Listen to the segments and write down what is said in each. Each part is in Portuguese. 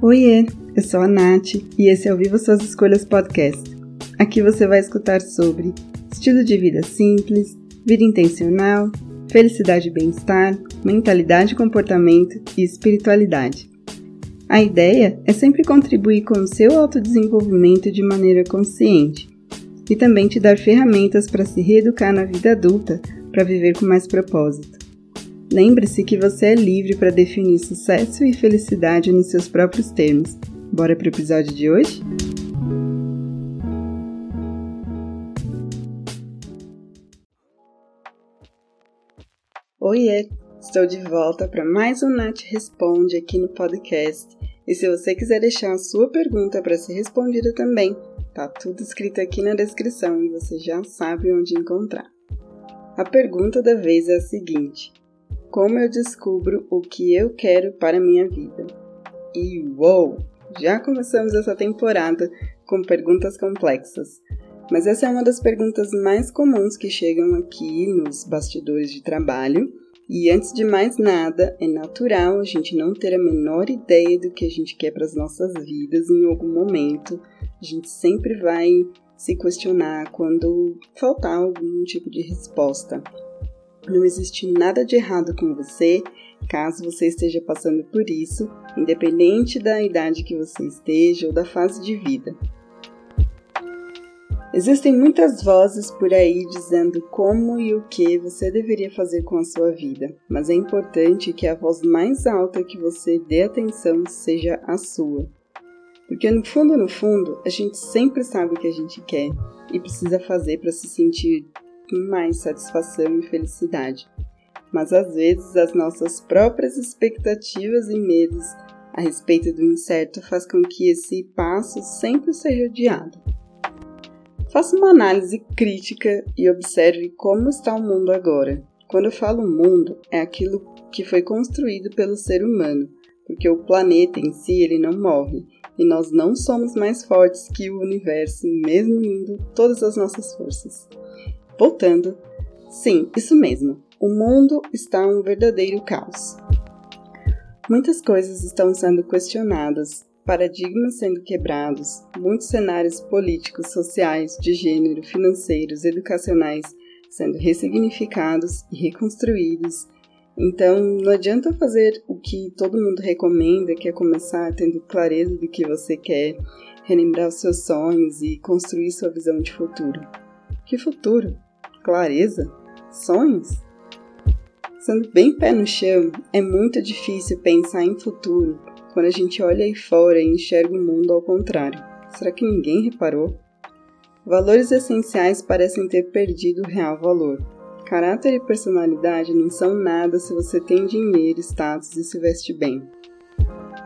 Oiê, eu sou a Nath e esse é o Viva Suas Escolhas Podcast. Aqui você vai escutar sobre estilo de vida simples, vida intencional, felicidade e bem-estar, mentalidade e comportamento e espiritualidade. A ideia é sempre contribuir com o seu autodesenvolvimento de maneira consciente e também te dar ferramentas para se reeducar na vida adulta para viver com mais propósito. Lembre-se que você é livre para definir sucesso e felicidade nos seus próprios termos. Bora para o episódio de hoje? Oiê! Estou de volta para mais um Nath Responde aqui no podcast. E se você quiser deixar a sua pergunta para ser respondida também, tá tudo escrito aqui na descrição e você já sabe onde encontrar. A pergunta da vez é a seguinte: como eu descubro o que eu quero para minha vida? E uou! Já começamos essa temporada com perguntas complexas. Mas essa é uma das perguntas mais comuns que chegam aqui nos bastidores de trabalho. E antes de mais nada, é natural a gente não ter a menor ideia do que a gente quer para as nossas vidas em algum momento. A gente sempre vai se questionar quando faltar algum tipo de resposta. Não existe nada de errado com você, caso você esteja passando por isso, independente da idade que você esteja ou da fase de vida. Existem muitas vozes por aí dizendo como e o que você deveria fazer com a sua vida, mas é importante que a voz mais alta que você dê atenção seja a sua. Porque no fundo, no fundo, a gente sempre sabe o que a gente quer e precisa fazer para se sentir mais satisfação e felicidade. Mas às vezes as nossas próprias expectativas e medos a respeito do incerto faz com que esse passo sempre seja adiado. Faça uma análise crítica e observe como está o mundo agora. Quando eu falo mundo, é aquilo que foi construído pelo ser humano, porque o planeta em si ele não morre e nós não somos mais fortes que o universo, mesmo unindo todas as nossas forças. Voltando. Sim, isso mesmo. O mundo está um verdadeiro caos. Muitas coisas estão sendo questionadas, paradigmas sendo quebrados, muitos cenários políticos, sociais, de gênero, financeiros, educacionais sendo ressignificados e reconstruídos. Então, não adianta fazer o que todo mundo recomenda, que é começar tendo clareza do que você quer, relembrar os seus sonhos e construir sua visão de futuro. Que futuro? Clareza, sonhos? Sendo bem pé no chão, é muito difícil pensar em futuro quando a gente olha aí fora e enxerga o mundo ao contrário. Será que ninguém reparou? Valores essenciais parecem ter perdido o real valor. Caráter e personalidade não são nada se você tem dinheiro, status e se veste bem.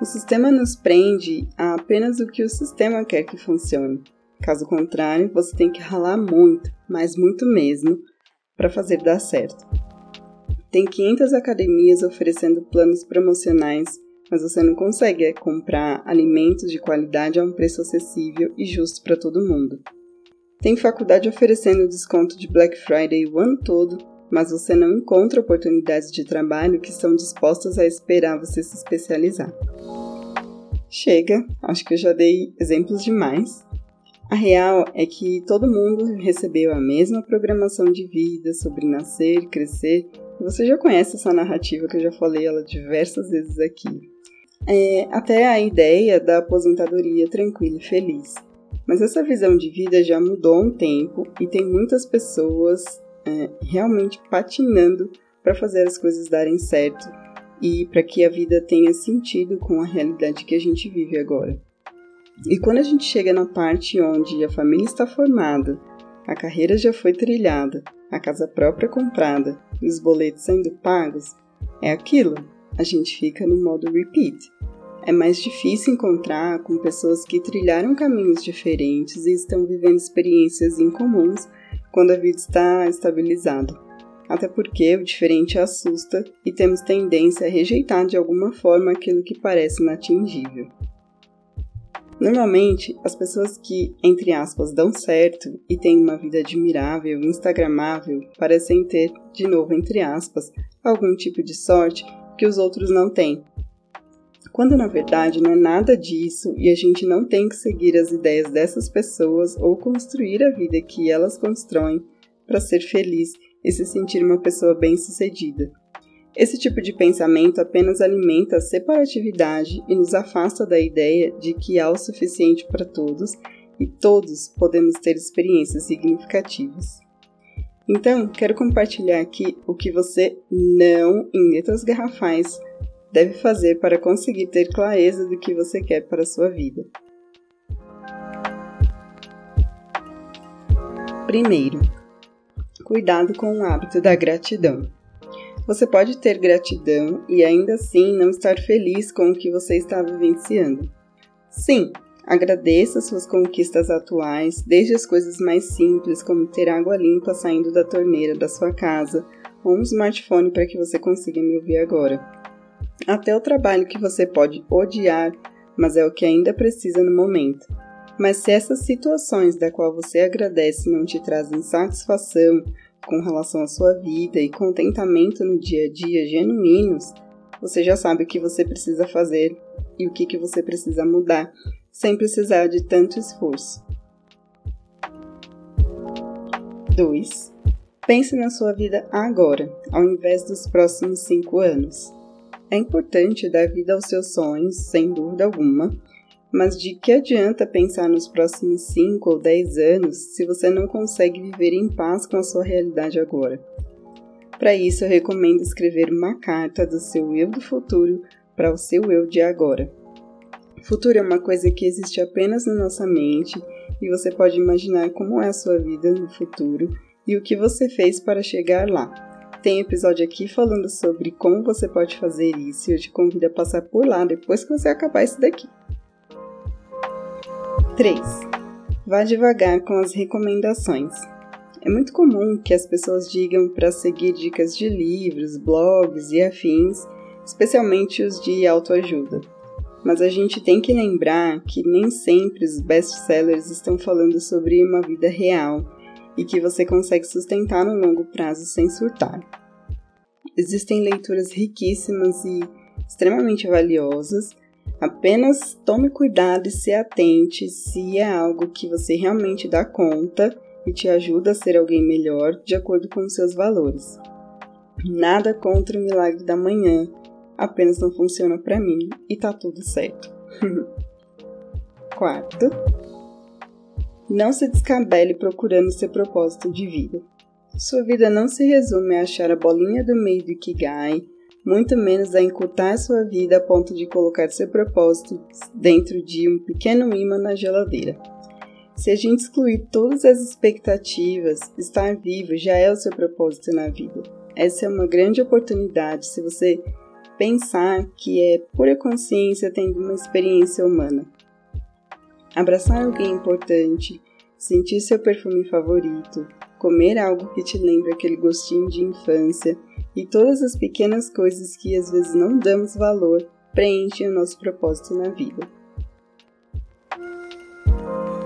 O sistema nos prende a apenas o que o sistema quer que funcione. Caso contrário, você tem que ralar muito, mas muito mesmo, para fazer dar certo. Tem 500 academias oferecendo planos promocionais, mas você não consegue comprar alimentos de qualidade a um preço acessível e justo para todo mundo. Tem faculdade oferecendo desconto de Black Friday o ano todo, mas você não encontra oportunidades de trabalho que estão dispostas a esperar você se especializar. Chega, acho que eu já dei exemplos demais. A real é que todo mundo recebeu a mesma programação de vida sobre nascer, crescer, você já conhece essa narrativa que eu já falei ela diversas vezes aqui. É, até a ideia da aposentadoria tranquila e feliz. Mas essa visão de vida já mudou há um tempo e tem muitas pessoas é, realmente patinando para fazer as coisas darem certo e para que a vida tenha sentido com a realidade que a gente vive agora. E quando a gente chega na parte onde a família está formada, a carreira já foi trilhada, a casa própria comprada e os boletos sendo pagos, é aquilo. A gente fica no modo repeat. É mais difícil encontrar com pessoas que trilharam caminhos diferentes e estão vivendo experiências incomuns quando a vida está estabilizada. Até porque o diferente assusta e temos tendência a rejeitar de alguma forma aquilo que parece inatingível. Normalmente, as pessoas que, entre aspas, dão certo e têm uma vida admirável, instagramável, parecem ter, de novo, entre aspas, algum tipo de sorte que os outros não têm. quando na verdade não é nada disso e a gente não tem que seguir as ideias dessas pessoas ou construir a vida que elas constroem para ser feliz e se sentir uma pessoa bem-sucedida. Esse tipo de pensamento apenas alimenta a separatividade e nos afasta da ideia de que há o suficiente para todos e todos podemos ter experiências significativas. Então, quero compartilhar aqui o que você não, em letras garrafais, deve fazer para conseguir ter clareza do que você quer para a sua vida. Primeiro, cuidado com o hábito da gratidão. Você pode ter gratidão e ainda assim não estar feliz com o que você está vivenciando. Sim, agradeça suas conquistas atuais, desde as coisas mais simples, como ter água limpa saindo da torneira da sua casa, ou um smartphone para que você consiga me ouvir agora. Até o trabalho que você pode odiar, mas é o que ainda precisa no momento. Mas se essas situações da qual você agradece não te trazem satisfação, com relação à sua vida e contentamento no dia a dia genuínos, você já sabe o que você precisa fazer e o que, que você precisa mudar, sem precisar de tanto esforço. 2. Pense na sua vida agora, ao invés dos próximos 5 anos. É importante dar vida aos seus sonhos, sem dúvida alguma, mas de que adianta pensar nos próximos 5 ou 10 anos se você não consegue viver em paz com a sua realidade agora? Para isso, eu recomendo escrever uma carta do seu eu do futuro para o seu eu de agora. Futuro é uma coisa que existe apenas na nossa mente e você pode imaginar como é a sua vida no futuro e o que você fez para chegar lá. Tem episódio aqui falando sobre como você pode fazer isso e eu te convido a passar por lá depois que você acabar isso daqui. 3. Vá devagar com as recomendações. É muito comum que as pessoas digam para seguir dicas de livros, blogs e afins, especialmente os de autoajuda. Mas a gente tem que lembrar que nem sempre os best-sellers estão falando sobre uma vida real e que você consegue sustentar no longo prazo sem surtar. Existem leituras riquíssimas e extremamente valiosas Apenas tome cuidado e se atente se é algo que você realmente dá conta e te ajuda a ser alguém melhor de acordo com os seus valores. Nada contra o milagre da manhã, apenas não funciona para mim e tá tudo certo. Quarto, não se descabele procurando seu propósito de vida. Sua vida não se resume a achar a bolinha do meio do Ikigai muito menos a encurtar sua vida a ponto de colocar seu propósito dentro de um pequeno imã na geladeira. Se a gente excluir todas as expectativas, estar vivo já é o seu propósito na vida. Essa é uma grande oportunidade se você pensar que é pura consciência tendo uma experiência humana. Abraçar alguém importante, sentir seu perfume favorito, comer algo que te lembra aquele gostinho de infância e todas as pequenas coisas que às vezes não damos valor preenchem o nosso propósito na vida.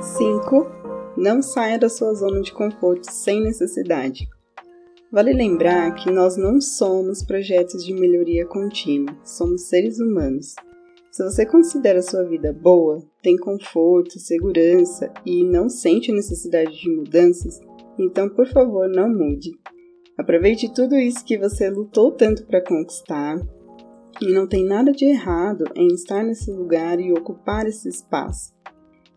5. Não saia da sua zona de conforto sem necessidade. Vale lembrar que nós não somos projetos de melhoria contínua, somos seres humanos. Se você considera sua vida boa, tem conforto, segurança e não sente necessidade de mudanças, então por favor não mude. Aproveite tudo isso que você lutou tanto para conquistar. E não tem nada de errado em estar nesse lugar e ocupar esse espaço.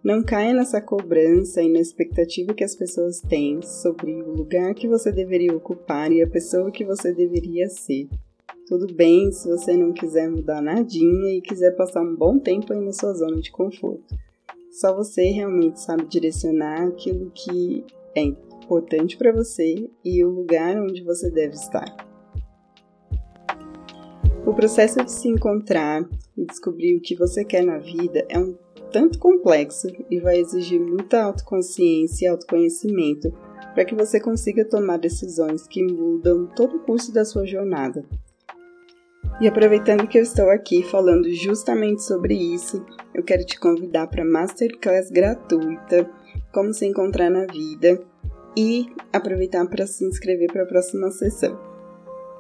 Não caia nessa cobrança e na expectativa que as pessoas têm sobre o lugar que você deveria ocupar e a pessoa que você deveria ser. Tudo bem se você não quiser mudar nadinha e quiser passar um bom tempo aí na sua zona de conforto. Só você realmente sabe direcionar aquilo que é importante para você e o lugar onde você deve estar. O processo de se encontrar e descobrir o que você quer na vida é um tanto complexo e vai exigir muita autoconsciência e autoconhecimento para que você consiga tomar decisões que mudam todo o curso da sua jornada. E aproveitando que eu estou aqui falando justamente sobre isso, eu quero te convidar para a masterclass gratuita Como se encontrar na vida, e aproveitar para se inscrever para a próxima sessão.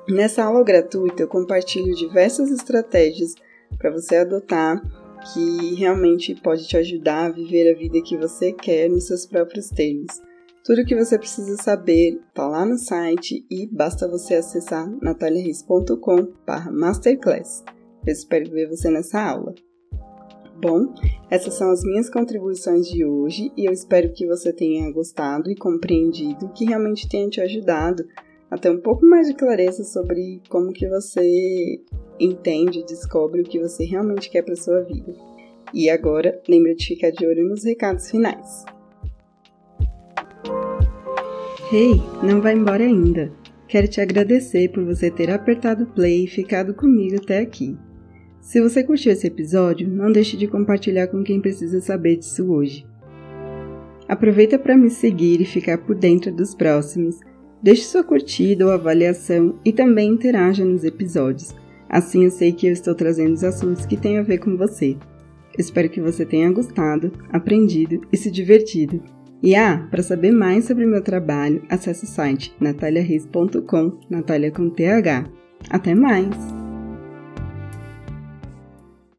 Nessa aula gratuita, eu compartilho diversas estratégias para você adotar que realmente pode te ajudar a viver a vida que você quer nos seus próprios termos. Tudo o que você precisa saber está lá no site e basta você acessar nataliaris.com/masterclass. Eu espero ver você nessa aula. Bom, essas são as minhas contribuições de hoje e eu espero que você tenha gostado e compreendido, que realmente tenha te ajudado a ter um pouco mais de clareza sobre como que você entende, descobre o que você realmente quer para sua vida. E agora, lembre de ficar de olho nos recados finais. Hey, não vai embora ainda. Quero te agradecer por você ter apertado play e ficado comigo até aqui. Se você curtiu esse episódio, não deixe de compartilhar com quem precisa saber disso hoje. Aproveita para me seguir e ficar por dentro dos próximos. Deixe sua curtida ou avaliação e também interaja nos episódios. Assim eu sei que eu estou trazendo os assuntos que têm a ver com você. Espero que você tenha gostado, aprendido e se divertido. E ah, para saber mais sobre meu trabalho, acesse o site nataliaris.com, Natalia com TH. Até mais!